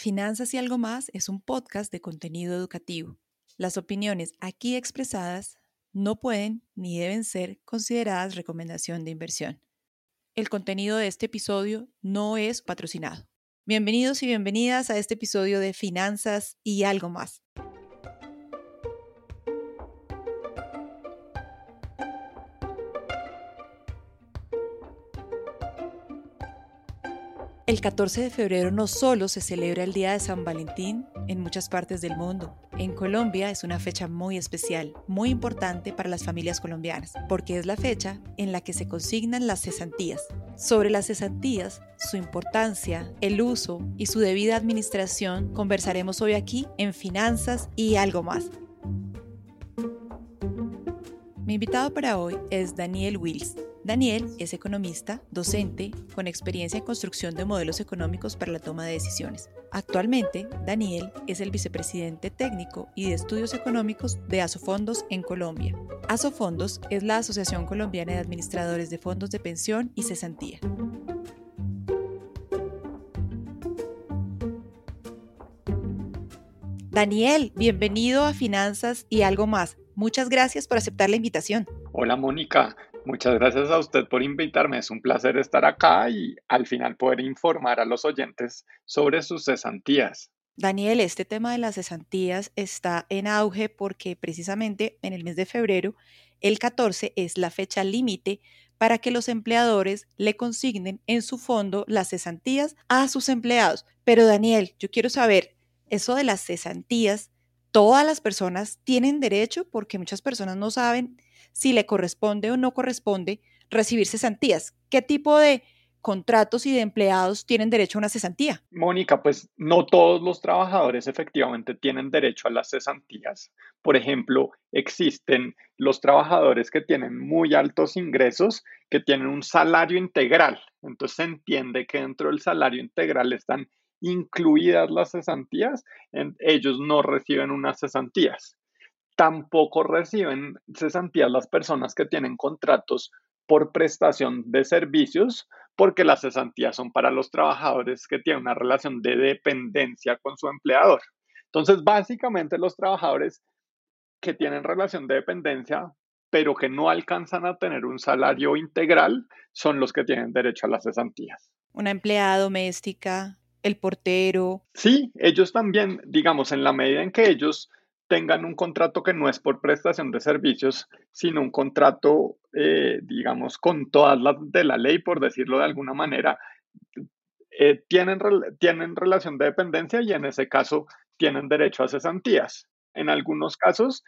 Finanzas y algo más es un podcast de contenido educativo. Las opiniones aquí expresadas no pueden ni deben ser consideradas recomendación de inversión. El contenido de este episodio no es patrocinado. Bienvenidos y bienvenidas a este episodio de Finanzas y algo más. El 14 de febrero no solo se celebra el Día de San Valentín en muchas partes del mundo. En Colombia es una fecha muy especial, muy importante para las familias colombianas, porque es la fecha en la que se consignan las cesantías. Sobre las cesantías, su importancia, el uso y su debida administración conversaremos hoy aquí en Finanzas y algo más. Mi invitado para hoy es Daniel Wills. Daniel es economista, docente, con experiencia en construcción de modelos económicos para la toma de decisiones. Actualmente, Daniel es el vicepresidente técnico y de estudios económicos de Asofondos en Colombia. Asofondos es la Asociación Colombiana de Administradores de Fondos de Pensión y Cesantía. Daniel, bienvenido a Finanzas y algo más. Muchas gracias por aceptar la invitación. Hola Mónica, Muchas gracias a usted por invitarme. Es un placer estar acá y al final poder informar a los oyentes sobre sus cesantías. Daniel, este tema de las cesantías está en auge porque precisamente en el mes de febrero, el 14 es la fecha límite para que los empleadores le consignen en su fondo las cesantías a sus empleados. Pero Daniel, yo quiero saber, eso de las cesantías, ¿todas las personas tienen derecho? Porque muchas personas no saben si le corresponde o no corresponde recibir cesantías. ¿Qué tipo de contratos y de empleados tienen derecho a una cesantía? Mónica, pues no todos los trabajadores efectivamente tienen derecho a las cesantías. Por ejemplo, existen los trabajadores que tienen muy altos ingresos, que tienen un salario integral. Entonces se entiende que dentro del salario integral están incluidas las cesantías, ellos no reciben unas cesantías tampoco reciben cesantías las personas que tienen contratos por prestación de servicios, porque las cesantías son para los trabajadores que tienen una relación de dependencia con su empleador. Entonces, básicamente los trabajadores que tienen relación de dependencia, pero que no alcanzan a tener un salario integral, son los que tienen derecho a las cesantías. Una empleada doméstica, el portero. Sí, ellos también, digamos, en la medida en que ellos tengan un contrato que no es por prestación de servicios, sino un contrato, eh, digamos, con todas las de la ley, por decirlo de alguna manera, eh, tienen, tienen relación de dependencia y en ese caso tienen derecho a cesantías. En algunos casos,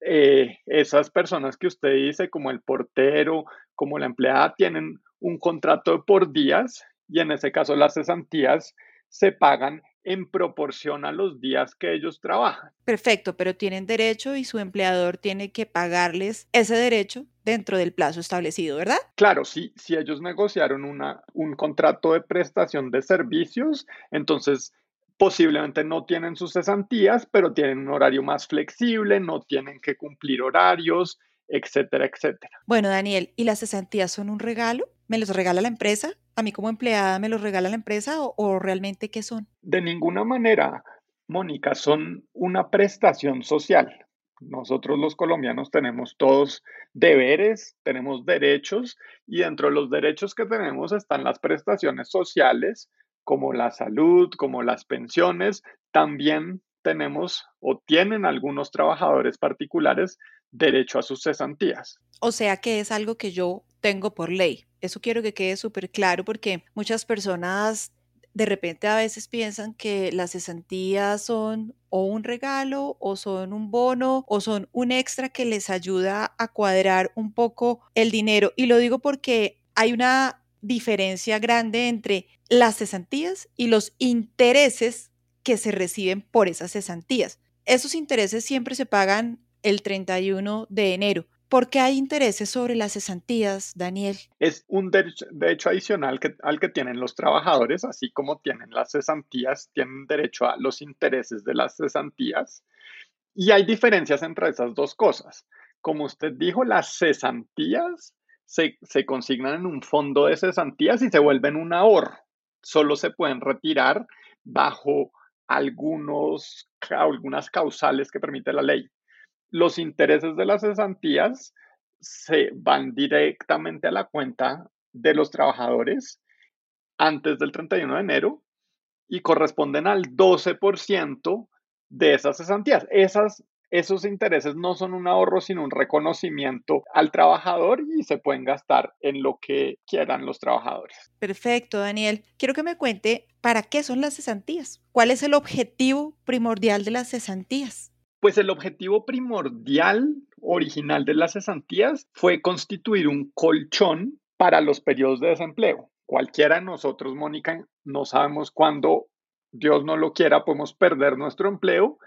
eh, esas personas que usted dice, como el portero, como la empleada, tienen un contrato por días y en ese caso las cesantías se pagan en proporción a los días que ellos trabajan. Perfecto, pero tienen derecho y su empleador tiene que pagarles ese derecho dentro del plazo establecido, ¿verdad? Claro, si, si ellos negociaron una, un contrato de prestación de servicios, entonces posiblemente no tienen sus cesantías, pero tienen un horario más flexible, no tienen que cumplir horarios, etcétera, etcétera. Bueno, Daniel, ¿y las cesantías son un regalo? ¿Me los regala la empresa? ¿A mí como empleada me los regala la empresa o, realmente qué son? De ninguna manera, Mónica, son una prestación social. Nosotros los colombianos tenemos todos deberes, tenemos derechos y dentro de los derechos que tenemos están las prestaciones sociales como la salud, como las pensiones. También tenemos o tienen algunos trabajadores particulares derecho a sus cesantías. O sea que es algo que yo tengo por ley. Eso quiero que quede súper claro porque muchas personas de repente a veces piensan que las cesantías son o un regalo o son un bono o son un extra que les ayuda a cuadrar un poco el dinero. Y lo digo porque hay una diferencia grande entre las cesantías y los intereses que se reciben por esas cesantías. Esos intereses siempre se pagan el 31 de enero. ¿Por qué hay intereses sobre las cesantías, Daniel? Es un derecho, adicional que, al que tienen los trabajadores, así como tienen las cesantías, tienen derecho a los intereses de las cesantías. Y hay diferencias entre esas dos cosas. Como usted dijo, las cesantías se, se consignan en un fondo de cesantías y se vuelven un ahorro. Solo se pueden retirar bajo algunos, algunas causales que permite la ley. Los intereses de las cesantías se van directamente a la cuenta de los trabajadores antes del 31 de enero y corresponden al 12% de esas cesantías. Esos intereses no son un ahorro, sino un reconocimiento al trabajador y se pueden gastar en lo que quieran los trabajadores. Perfecto, Daniel. Quiero que me cuente para qué son las cesantías. ¿Cuál es el objetivo primordial de las cesantías? Pues el objetivo primordial original de las cesantías fue constituir un colchón para los periodos de desempleo. Cualquiera de nosotros, Mónica, no sabemos cuándo Dios no lo quiera, podemos perder nuestro empleo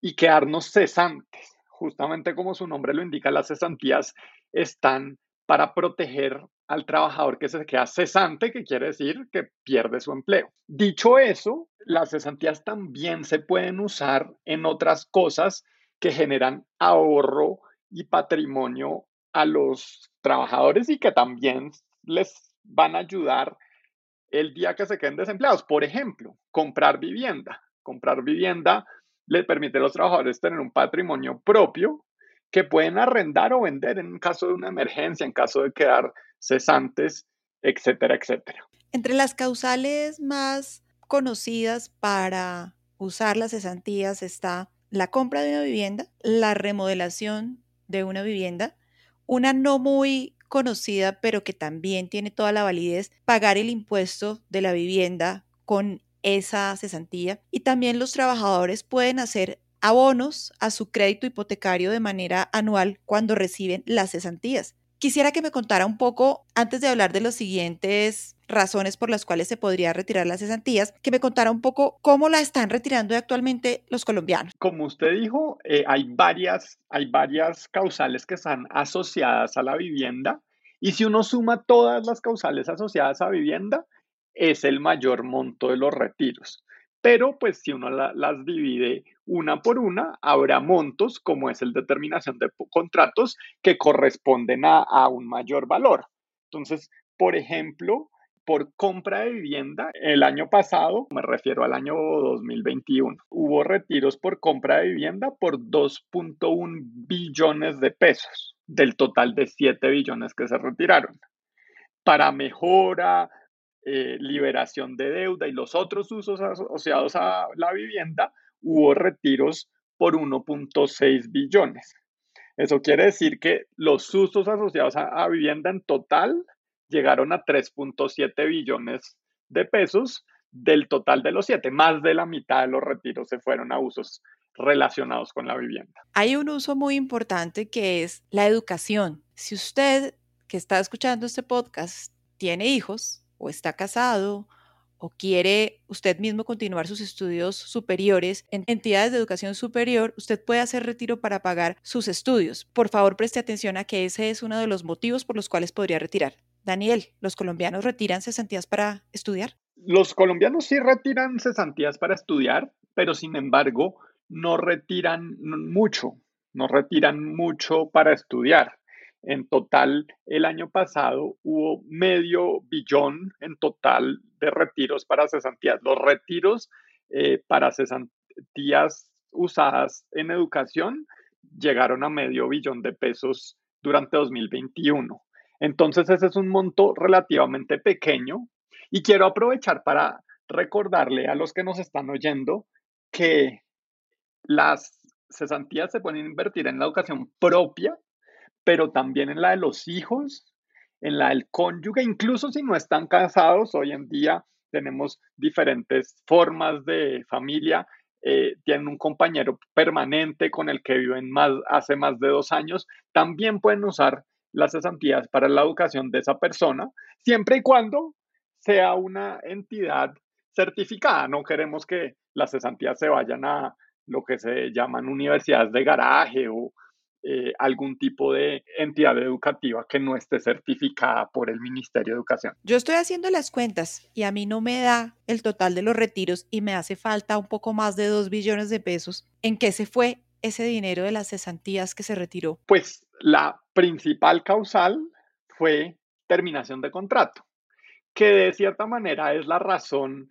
y quedarnos cesantes. Justamente como su nombre lo indica, las cesantías están para proteger al trabajador que se queda cesante, que quiere decir que pierde su empleo. Dicho eso, las cesantías también se pueden usar en otras cosas que generan ahorro y patrimonio a los trabajadores y que también les van a ayudar el día que se queden desempleados. Por ejemplo, comprar vivienda. Comprar vivienda le permite a los trabajadores tener un patrimonio propio que pueden arrendar o vender en caso de una emergencia, en caso de quedar cesantes, etcétera, etcétera. Entre las causales más conocidas para usar las cesantías está la compra de una vivienda, la remodelación de una vivienda, una no muy conocida, pero que también tiene toda la validez, pagar el impuesto de la vivienda con esa cesantía. Y también los trabajadores pueden hacer abonos a su crédito hipotecario de manera anual cuando reciben las cesantías. Quisiera que me contara un poco, antes de hablar de los siguientes razones por las cuales se podría retirar las cesantías, que me contara un poco cómo la están retirando actualmente los colombianos. Como usted dijo, eh, hay, varias, hay varias causales que están asociadas a la vivienda y si uno suma todas las causales asociadas a vivienda, es el mayor monto de los retiros. Pero pues si uno las divide una por una, habrá montos como es el determinación de contratos que corresponden a, un mayor valor. Entonces, por ejemplo, por compra de vivienda, el año pasado, me refiero al año 2021, hubo retiros por compra de vivienda por 2.1 billones de pesos del total de 7 billones que se retiraron. Para mejora, eh, liberación de deuda y los otros usos asociados a la vivienda, hubo retiros por 1.6 billones. Eso quiere decir que los usos asociados a vivienda en total llegaron a 3.7 billones de pesos del total de los siete. Más de la mitad de los retiros se fueron a usos relacionados con la vivienda. Hay un uso muy importante que es la educación. Si usted que está escuchando este podcast tiene hijos o está casado o quiere usted mismo continuar sus estudios superiores en entidades de educación superior, usted puede hacer retiro para pagar sus estudios. Por favor, preste atención a que ese es uno de los motivos por los cuales podría retirar. Daniel, ¿los colombianos retiran cesantías para estudiar? Los colombianos sí retiran cesantías para estudiar, pero sin embargo no retiran mucho, no retiran mucho para estudiar. En total, el año pasado hubo medio billón en total de retiros para cesantías. Los retiros eh, para cesantías usadas en educación llegaron a medio billón de pesos durante 2021. Entonces ese es un monto relativamente pequeño y quiero aprovechar para recordarle a los que nos están oyendo que las cesantías se pueden invertir en la educación propia, pero también en la de los hijos, en la del cónyuge, incluso si no están casados, hoy en día tenemos diferentes formas de familia, eh, tienen un compañero permanente con el que viven más, hace más de dos años, también pueden usar las cesantías para la educación de esa persona, siempre y cuando sea una entidad certificada. No queremos que las cesantías se vayan a lo que se llaman universidades de garaje o eh, algún tipo de entidad educativa que no esté certificada por el Ministerio de Educación. Yo estoy haciendo las cuentas y a mí no me da el total de los retiros y me hace falta un poco más de 2 billones de pesos. ¿En qué se fue ese dinero de las cesantías que se retiró? Pues la principal causal fue terminación de contrato, que de cierta manera es la razón,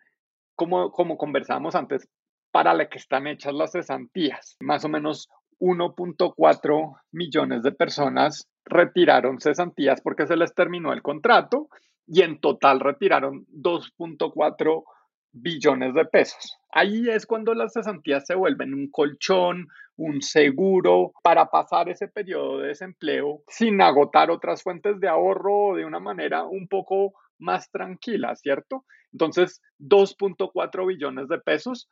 como, como conversábamos antes, para la que están hechas las cesantías. Más o menos 1.4 millones de personas retiraron cesantías porque se les terminó el contrato y en total retiraron 2.4 billones de pesos. Ahí es cuando las cesantías se vuelven un colchón, un seguro para pasar ese periodo de desempleo sin agotar otras fuentes de ahorro de una manera un poco más tranquila, ¿cierto? Entonces, 2.4 billones de pesos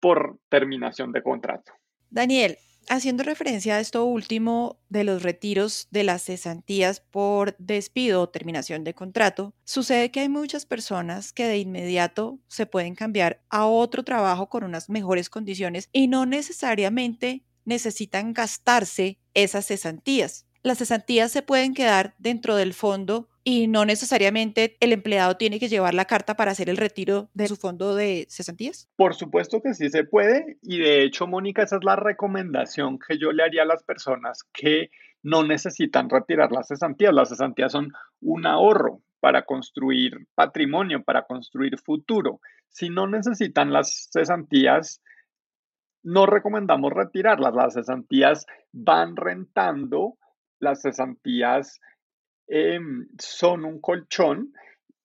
por terminación de contrato. Daniel, haciendo referencia a esto último de los retiros de las cesantías por despido o terminación de contrato, sucede que hay muchas personas que de inmediato se pueden cambiar a otro trabajo con unas mejores condiciones y no necesariamente necesitan gastarse esas cesantías. Las cesantías se pueden quedar dentro del fondo y no necesariamente el empleado tiene que llevar la carta para hacer el retiro de su fondo de cesantías? Por supuesto que sí se puede y de hecho, Mónica, esa es la recomendación que yo le haría a las personas que no necesitan retirar las cesantías. Las cesantías son un ahorro para construir patrimonio, para construir futuro. Si no necesitan las cesantías, no recomendamos retirarlas. Las cesantías van rentando, las cesantías Em, son un colchón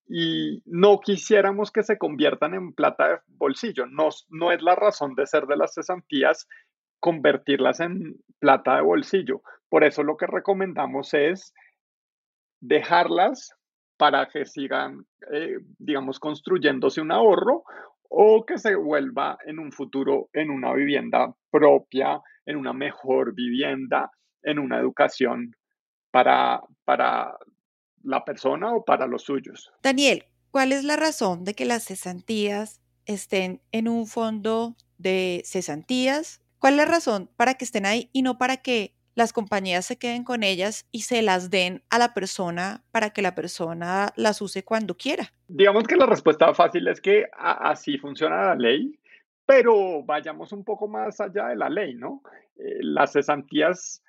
y no quisiéramos que se conviertan en plata de bolsillo. No, es la razón de ser de las cesantías convertirlas en plata de bolsillo. Por eso lo que recomendamos es dejarlas para que sigan, eh, digamos, construyéndose un ahorro o que se vuelva en un futuro en una vivienda propia, en una mejor vivienda, en una educación para, para la persona o para los suyos. Daniel, ¿cuál es la razón de que las cesantías estén en un fondo de cesantías? ¿Cuál es la razón para que estén ahí y no para que las compañías se queden con ellas y se las den a la persona para que la persona las use cuando quiera? Digamos que la respuesta fácil es que así funciona la ley, pero vayamos un poco más allá de la ley, ¿no? Eh, las cesantías,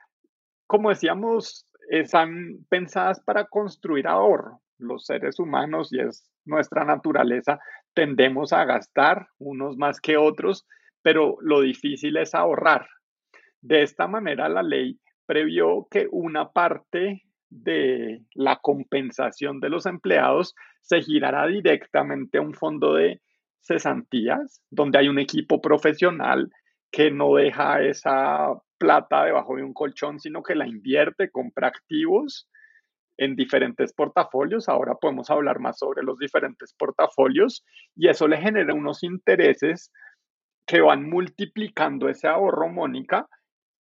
como decíamos, están pensadas para construir ahorro. Los seres humanos, y es nuestra naturaleza, tendemos a gastar unos más que otros, pero lo difícil es ahorrar. De esta manera, la ley previó que una parte de la compensación de los empleados se girará directamente a un fondo de cesantías, donde hay un equipo profesional que no deja esa plata debajo de un colchón, sino que la invierte, compra activos en diferentes portafolios. Ahora podemos hablar más sobre los diferentes portafolios y eso le genera unos intereses que van multiplicando ese ahorro, Mónica,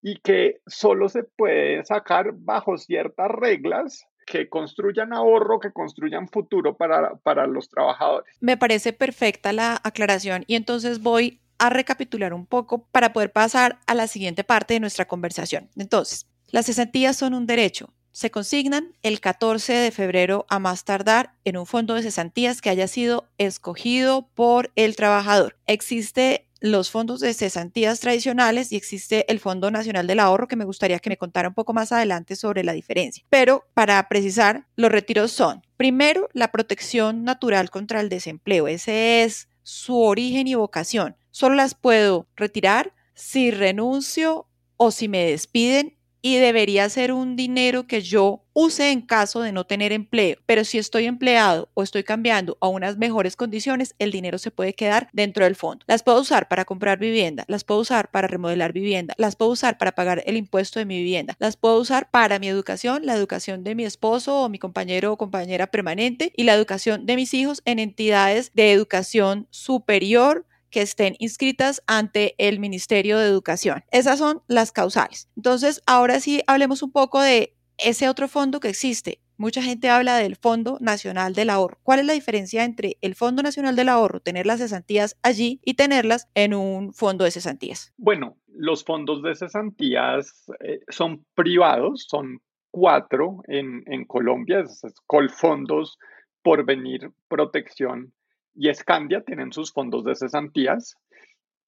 y que solo se puede sacar bajo ciertas reglas que construyan ahorro, que construyan futuro para, para los trabajadores. Me parece perfecta la aclaración y entonces voy a recapitular un poco para poder pasar a la siguiente parte de nuestra conversación. Entonces, las cesantías son un derecho. Se consignan el 14 de febrero a más tardar en un fondo de cesantías que haya sido escogido por el trabajador. Existe los fondos de cesantías tradicionales y existe el Fondo Nacional del Ahorro que me gustaría que me contara un poco más adelante sobre la diferencia. Pero para precisar, los retiros son, primero, la protección natural contra el desempleo. Ese es su origen y vocación. Solo las puedo retirar si renuncio o si me despiden y debería ser un dinero que yo use en caso de no tener empleo. Pero si estoy empleado o estoy cambiando a unas mejores condiciones, el dinero se puede quedar dentro del fondo. Las puedo usar para comprar vivienda, las puedo usar para remodelar vivienda, las puedo usar para pagar el impuesto de mi vivienda, las puedo usar para mi educación, la educación de mi esposo o mi compañero o compañera permanente y la educación de mis hijos en entidades de educación superior que estén inscritas ante el Ministerio de Educación. Esas son las causales. Entonces, ahora sí hablemos un poco de ese otro fondo que existe. Mucha gente habla del Fondo Nacional del Ahorro. ¿Cuál es la diferencia entre el Fondo Nacional del Ahorro, tener las cesantías allí y tenerlas en un fondo de cesantías? Bueno, los fondos de cesantías eh, son privados, son cuatro en, Colombia, es Colfondos, Porvenir, Protección y Escandia tienen sus fondos de cesantías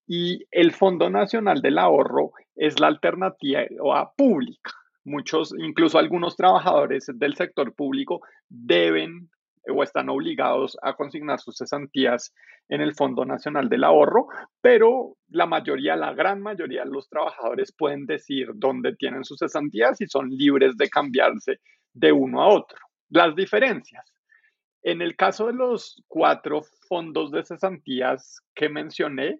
y el Fondo Nacional del Ahorro es la alternativa pública. Muchos, incluso algunos trabajadores del sector público deben o están obligados a consignar sus cesantías en el Fondo Nacional del Ahorro, pero la mayoría, la gran mayoría de los trabajadores pueden decir dónde tienen sus cesantías y son libres de cambiarse de uno a otro. Las diferencias. En el caso de los cuatro fondos de cesantías que mencioné,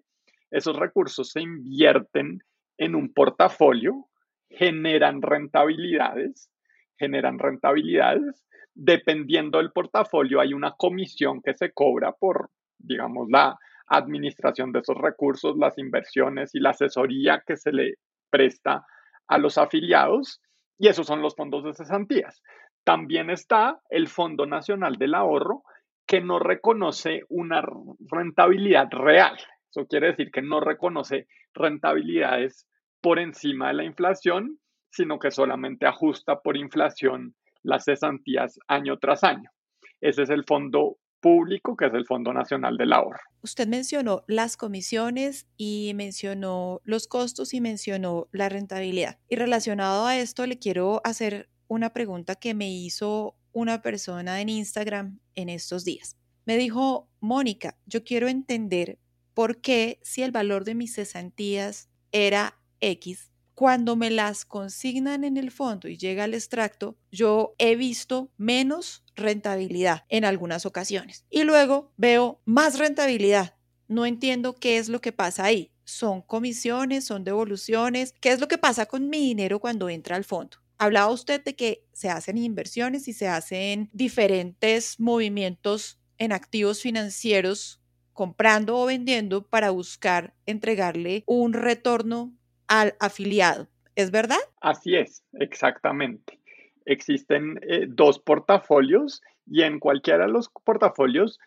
esos recursos se invierten en un portafolio, generan rentabilidades, generan rentabilidades. Dependiendo del portafolio, hay una comisión que se cobra por, digamos, la administración de esos recursos, las inversiones y la asesoría que se le presta a los afiliados. Y esos son los fondos de cesantías. También está el Fondo Nacional del Ahorro, que no reconoce una rentabilidad real. Eso quiere decir que no reconoce rentabilidades por encima de la inflación, sino que solamente ajusta por inflación las cesantías año tras año. Ese es el fondo público, que es el Fondo Nacional del Ahorro. Usted mencionó las comisiones y mencionó los costos y mencionó la rentabilidad. Y relacionado a esto, le quiero hacer una pregunta que me hizo una persona en Instagram en estos días. Me dijo, Mónica, yo quiero entender por qué si el valor de mis cesantías era X, cuando me las consignan en el fondo y llega el extracto, yo he visto menos rentabilidad en algunas ocasiones. Y luego veo más rentabilidad. No entiendo qué es lo que pasa ahí. ¿Son comisiones? ¿Son devoluciones? ¿Qué es lo que pasa con mi dinero cuando entra al fondo? Hablaba usted de que se hacen inversiones y se hacen diferentes movimientos en activos financieros comprando o vendiendo para buscar entregarle un retorno al afiliado. ¿Es verdad? Así es, exactamente. Existen eh, dos portafolios y en cualquiera de los portafolios,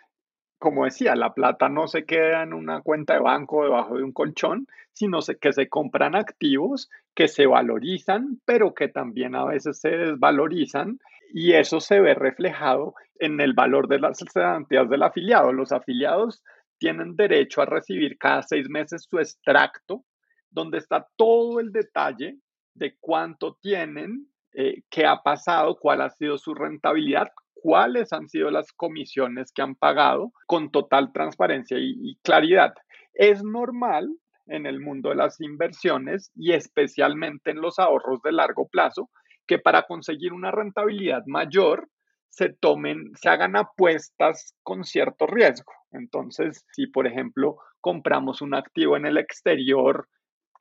como decía, la plata no se queda en una cuenta de banco debajo de un colchón, sino que se compran activos que se valorizan, pero que también a veces se desvalorizan y eso se ve reflejado en el valor de las cesantías del afiliado. Los afiliados tienen derecho a recibir cada seis meses su extracto donde está todo el detalle de cuánto tienen, eh, qué ha pasado, cuál ha sido su rentabilidad, cuáles han sido las comisiones que han pagado con total transparencia y, claridad. Es normal en el mundo de las inversiones y especialmente en los ahorros de largo plazo que para conseguir una rentabilidad mayor se tomen, se hagan apuestas con cierto riesgo. Entonces, si por ejemplo compramos un activo en el exterior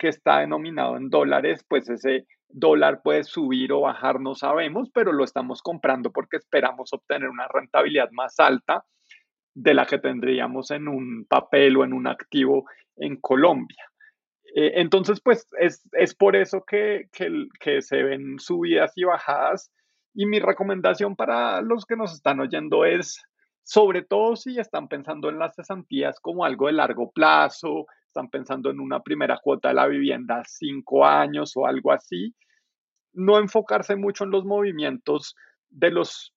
que está denominado en dólares, pues ese dólar puede subir o bajar, no sabemos, pero lo estamos comprando porque esperamos obtener una rentabilidad más alta de la que tendríamos en un papel o en un activo en Colombia. Eh, entonces, pues es, por eso que, que se ven subidas y bajadas. Y mi recomendación para los que nos están oyendo es, sobre todo si están pensando en las cesantías como algo de largo plazo, están pensando en una primera cuota de la vivienda cinco años o algo así, no enfocarse mucho en los movimientos de los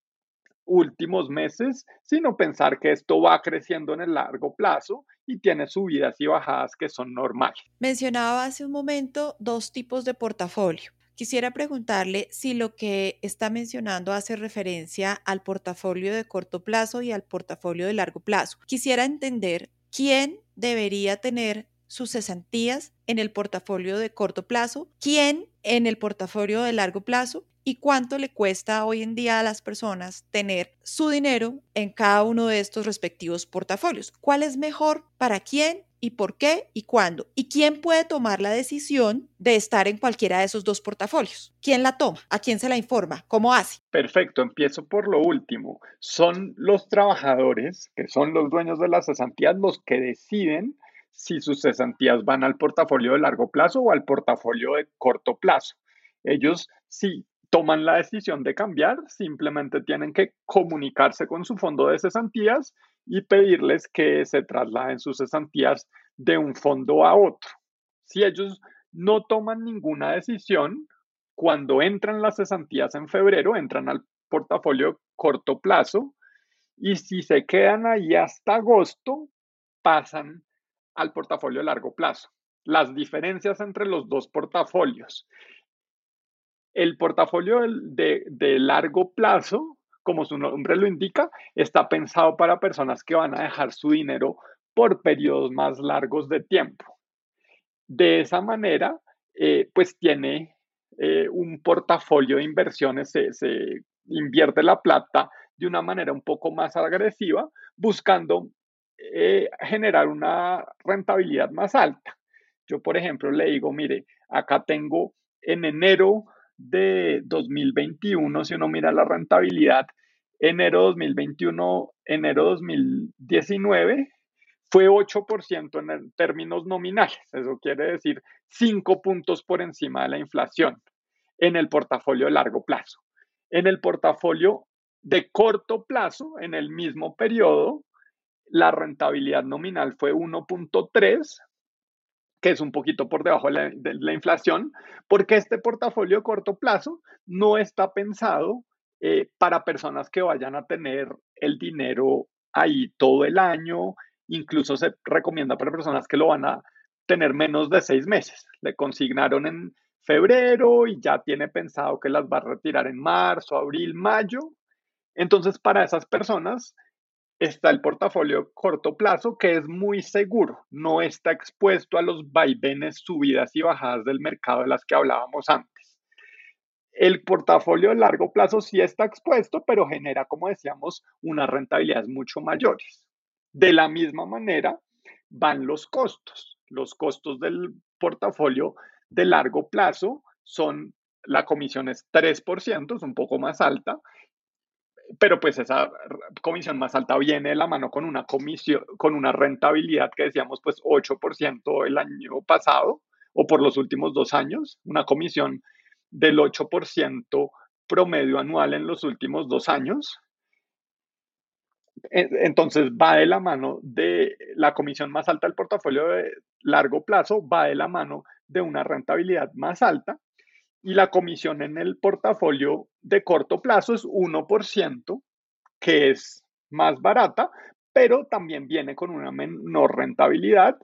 últimos meses, sino pensar que esto va creciendo en el largo plazo y tiene subidas y bajadas que son normales. Mencionaba hace un momento dos tipos de portafolio. Quisiera preguntarle si lo que está mencionando hace referencia al portafolio de corto plazo y al portafolio de largo plazo. Quisiera entender quién debería tener sus cesantías en el portafolio de corto plazo, quién en el portafolio de largo plazo y cuánto le cuesta hoy en día a las personas tener su dinero en cada uno de estos respectivos portafolios. ¿Cuál es mejor para quién y por qué y cuándo? ¿Y quién puede tomar la decisión de estar en cualquiera de esos dos portafolios? ¿Quién la toma? ¿A quién se la informa? ¿Cómo hace? Perfecto, empiezo por lo último. Son los trabajadores, que son los dueños de las cesantías, los que deciden si sus cesantías van al portafolio de largo plazo o al portafolio de corto plazo. Ellos, si toman la decisión de cambiar, simplemente tienen que comunicarse con su fondo de cesantías y pedirles que se trasladen sus cesantías de un fondo a otro. Si ellos no toman ninguna decisión, cuando entran las cesantías en febrero, entran al portafolio corto plazo y si se quedan ahí hasta agosto, pasan al portafolio largo plazo. Las diferencias entre los dos portafolios. El portafolio de, largo plazo como su nombre lo indica, está pensado para personas que van a dejar su dinero por periodos más largos de tiempo. De esa manera, eh, pues tiene eh, un portafolio de inversiones, se, se invierte la plata de una manera un poco más agresiva, buscando eh, generar una rentabilidad más alta. Yo, por ejemplo, le digo, mire, acá tengo en enero de 2021, si uno mira la rentabilidad, enero 2021, enero 2019, fue 8% en términos nominales. Eso quiere decir 5 puntos por encima de la inflación en el portafolio de largo plazo. En el portafolio de corto plazo, en el mismo periodo, la rentabilidad nominal fue 1.3, que es un poquito por debajo de la, inflación, porque este portafolio de corto plazo no está pensado eh, para personas que vayan a tener el dinero ahí todo el año, incluso se recomienda para personas que lo van a tener menos de seis meses. Le consignaron en febrero y ya tiene pensado que las va a retirar en marzo, abril, mayo. Entonces, para esas personas está el portafolio corto plazo, que es muy seguro, no está expuesto a los vaivenes, subidas y bajadas del mercado de las que hablábamos antes. El portafolio de largo plazo sí está expuesto, pero genera, como decíamos, unas rentabilidades mucho mayores. De la misma manera, van los costos. Los costos del portafolio de largo plazo son, la comisión es 3%, es un poco más alta, pero pues esa comisión más alta viene de la mano con una comisión, con una rentabilidad que decíamos pues 8% el año pasado o por los últimos dos años, una comisión del 8% promedio anual en los últimos dos años. Entonces va de la mano de la comisión más alta del portafolio de largo plazo, va de la mano de una rentabilidad más alta y la comisión en el portafolio de corto plazo es 1%, que es más barata, pero también viene con una menor rentabilidad.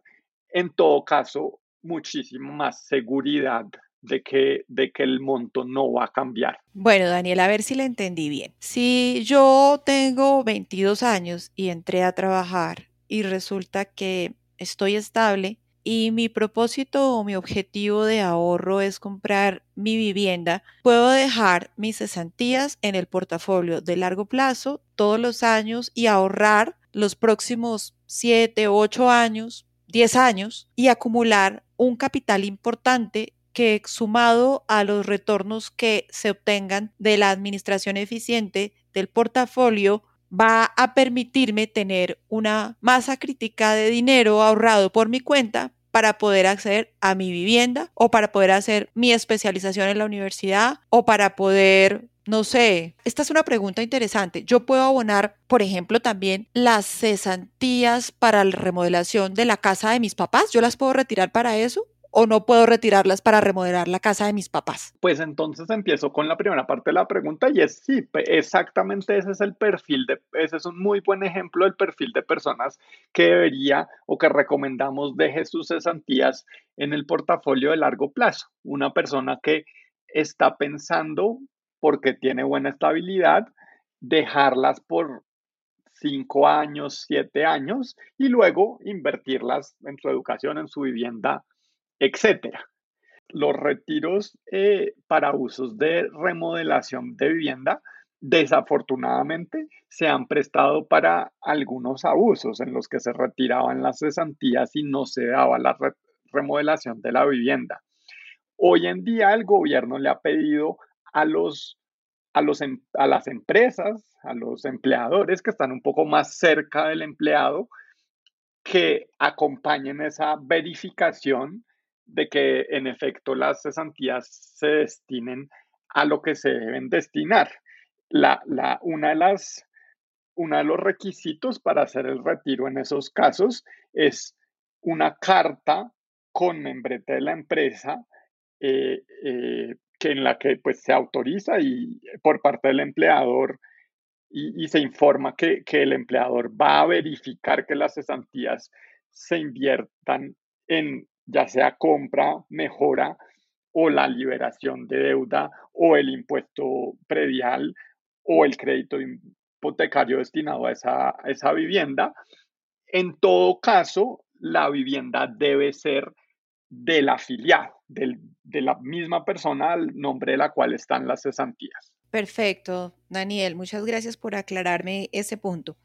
En todo caso, muchísimo más seguridad de que, de que el monto no va a cambiar. Bueno, Daniel, a ver si le entendí bien. Si yo tengo 22 años y entré a trabajar y resulta que estoy estable, y mi propósito o mi objetivo de ahorro es comprar mi vivienda, puedo dejar mis cesantías en el portafolio de largo plazo todos los años y ahorrar los próximos 7, 8 años, 10 años y acumular un capital importante que sumado a los retornos que se obtengan de la administración eficiente del portafolio va a permitirme tener una masa crítica de dinero ahorrado por mi cuenta para poder acceder a mi vivienda o para poder hacer mi especialización en la universidad o para poder no sé, esta es una pregunta interesante. Yo puedo abonar, por ejemplo, también las cesantías para la remodelación de la casa de mis papás. ¿Yo las puedo retirar para eso? O no puedo retirarlas para remodelar la casa de mis papás? Pues entonces empiezo con la primera parte de la pregunta y es sí, exactamente ese es el perfil de, ese es un muy buen ejemplo del perfil de personas que debería o que recomendamos deje sus cesantías en el portafolio de largo plazo. Una persona que está pensando porque tiene buena estabilidad, dejarlas por cinco años, siete años y luego invertirlas en su educación, en su vivienda etcétera. Los retiros eh, para usos de remodelación de vivienda desafortunadamente se han prestado para algunos abusos en los que se retiraban las cesantías y no se daba la remodelación de la vivienda. Hoy en día el gobierno le ha pedido a, los, a, los, em, a las empresas, a los empleadores que están un poco más cerca del empleado, que acompañen esa verificación de que en efecto las cesantías se destinen a lo que se deben destinar. La, la, una de las, uno de los requisitos para hacer el retiro en esos casos es una carta con membrete de la empresa eh, eh, que en la que pues, se autoriza y por parte del empleador y, y se informa que, que, el empleador va a verificar que las cesantías se inviertan en ya sea compra, mejora o la liberación de deuda o el impuesto predial o el crédito hipotecario destinado a esa, esa vivienda. En todo caso, la vivienda debe ser del afiliado, de la misma persona al nombre de la cual están las cesantías. Perfecto, Daniel. Muchas gracias por aclararme ese punto.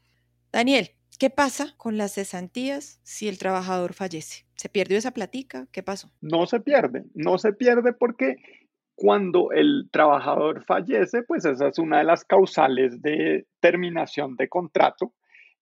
Daniel, ¿qué pasa con las cesantías si el trabajador fallece? ¿Se perdió esa platica? ¿Qué pasó? No se pierde, no se pierde porque cuando el trabajador fallece, pues esa es una de las causales de terminación de contrato.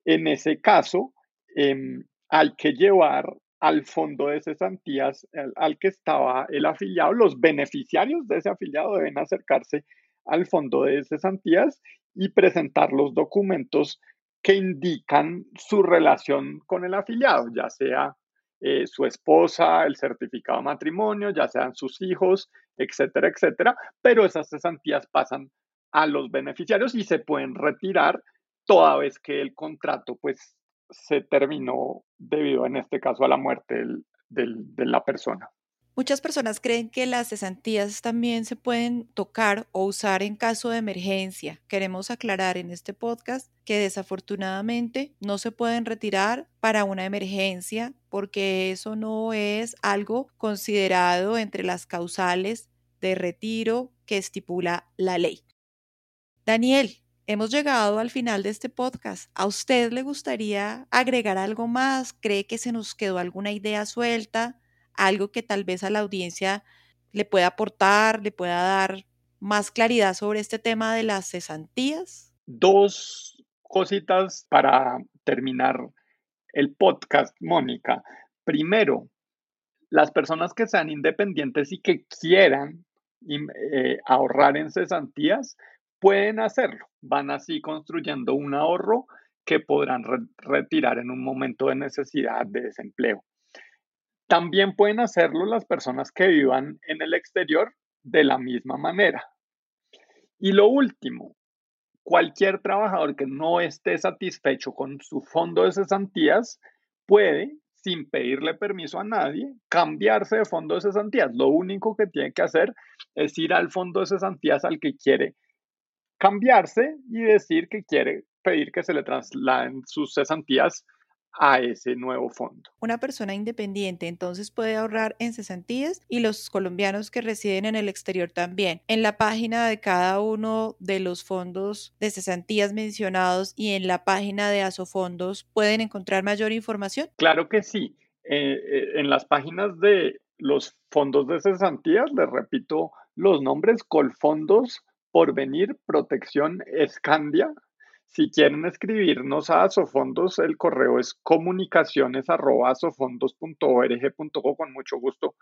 En ese caso, em, hay que llevar al fondo de cesantías al, que estaba el afiliado. Los beneficiarios de ese afiliado deben acercarse al fondo de cesantías y presentar los documentos que indican su relación con el afiliado, ya sea eh, su esposa, el certificado de matrimonio, ya sean sus hijos, etcétera, etcétera, pero esas cesantías pasan a los beneficiarios y se pueden retirar toda vez que el contrato pues se terminó debido en este caso a la muerte de la persona. Muchas personas creen que las cesantías también se pueden tocar o usar en caso de emergencia. Queremos aclarar en este podcast que desafortunadamente no se pueden retirar para una emergencia porque eso no es algo considerado entre las causales de retiro que estipula la ley. Daniel, hemos llegado al final de este podcast. ¿A usted le gustaría agregar algo más? ¿Cree que se nos quedó alguna idea suelta? Algo que tal vez a la audiencia le pueda aportar, le pueda dar más claridad sobre este tema de las cesantías? Dos cositas para terminar el podcast, Mónica. Primero, las personas que sean independientes y que quieran eh, ahorrar en cesantías, pueden hacerlo. Van así construyendo un ahorro que podrán retirar en un momento de necesidad de desempleo. También pueden hacerlo las personas que vivan en el exterior de la misma manera. Y lo último, cualquier trabajador que no esté satisfecho con su fondo de cesantías puede, sin pedirle permiso a nadie, cambiarse de fondo de cesantías. Lo único que tiene que hacer es ir al fondo de cesantías al que quiere cambiarse y decir que quiere pedir que se le trasladen sus cesantías a ese nuevo fondo. Una persona independiente entonces puede ahorrar en cesantías y los colombianos que residen en el exterior también. En la página de cada uno de los fondos de cesantías mencionados y en la página de Asofondos pueden encontrar mayor información. Claro que sí. Eh, eh, en las páginas de los fondos de cesantías, les repito los nombres, Colfondos, Porvenir, Protección, Escandia, si quieren escribirnos a Asofondos, el correo es comunicaciones.asofondos.org.co. Con mucho gusto,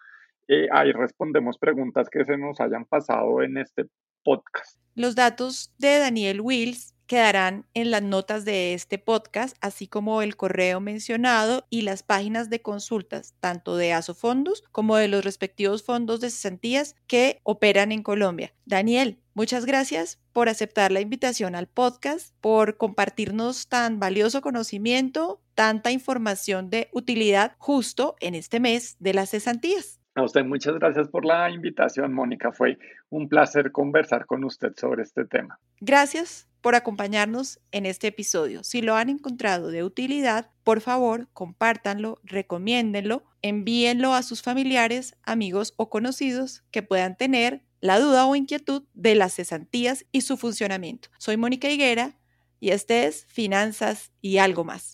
eh, ahí respondemos preguntas que se nos hayan pasado en este podcast. Los datos de Daniel Wills quedarán en las notas de este podcast, así como el correo mencionado y las páginas de consultas, tanto de Asofondos como de los respectivos fondos de cesantías que operan en Colombia. Daniel, muchas gracias por aceptar la invitación al podcast, por compartirnos tan valioso conocimiento, tanta información de utilidad justo en este mes de las cesantías. A usted muchas gracias por la invitación, Mónica. Fue un placer conversar con usted sobre este tema. Gracias por acompañarnos en este episodio. Si lo han encontrado de utilidad, por favor, compártanlo, recomiéndenlo, envíenlo a sus familiares, amigos o conocidos que puedan tener la duda o inquietud de las cesantías y su funcionamiento. Soy Mónica Higuera y este es Finanzas y algo más.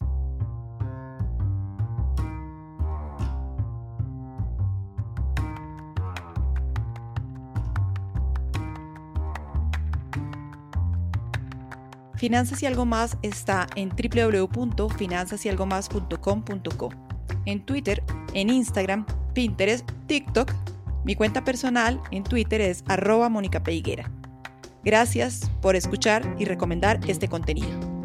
Finanzas y algo más está en www.finanzasyalgomás.com.co. En Twitter, en Instagram, Pinterest, TikTok. Mi cuenta personal en Twitter es arroba Gracias por escuchar y recomendar este contenido.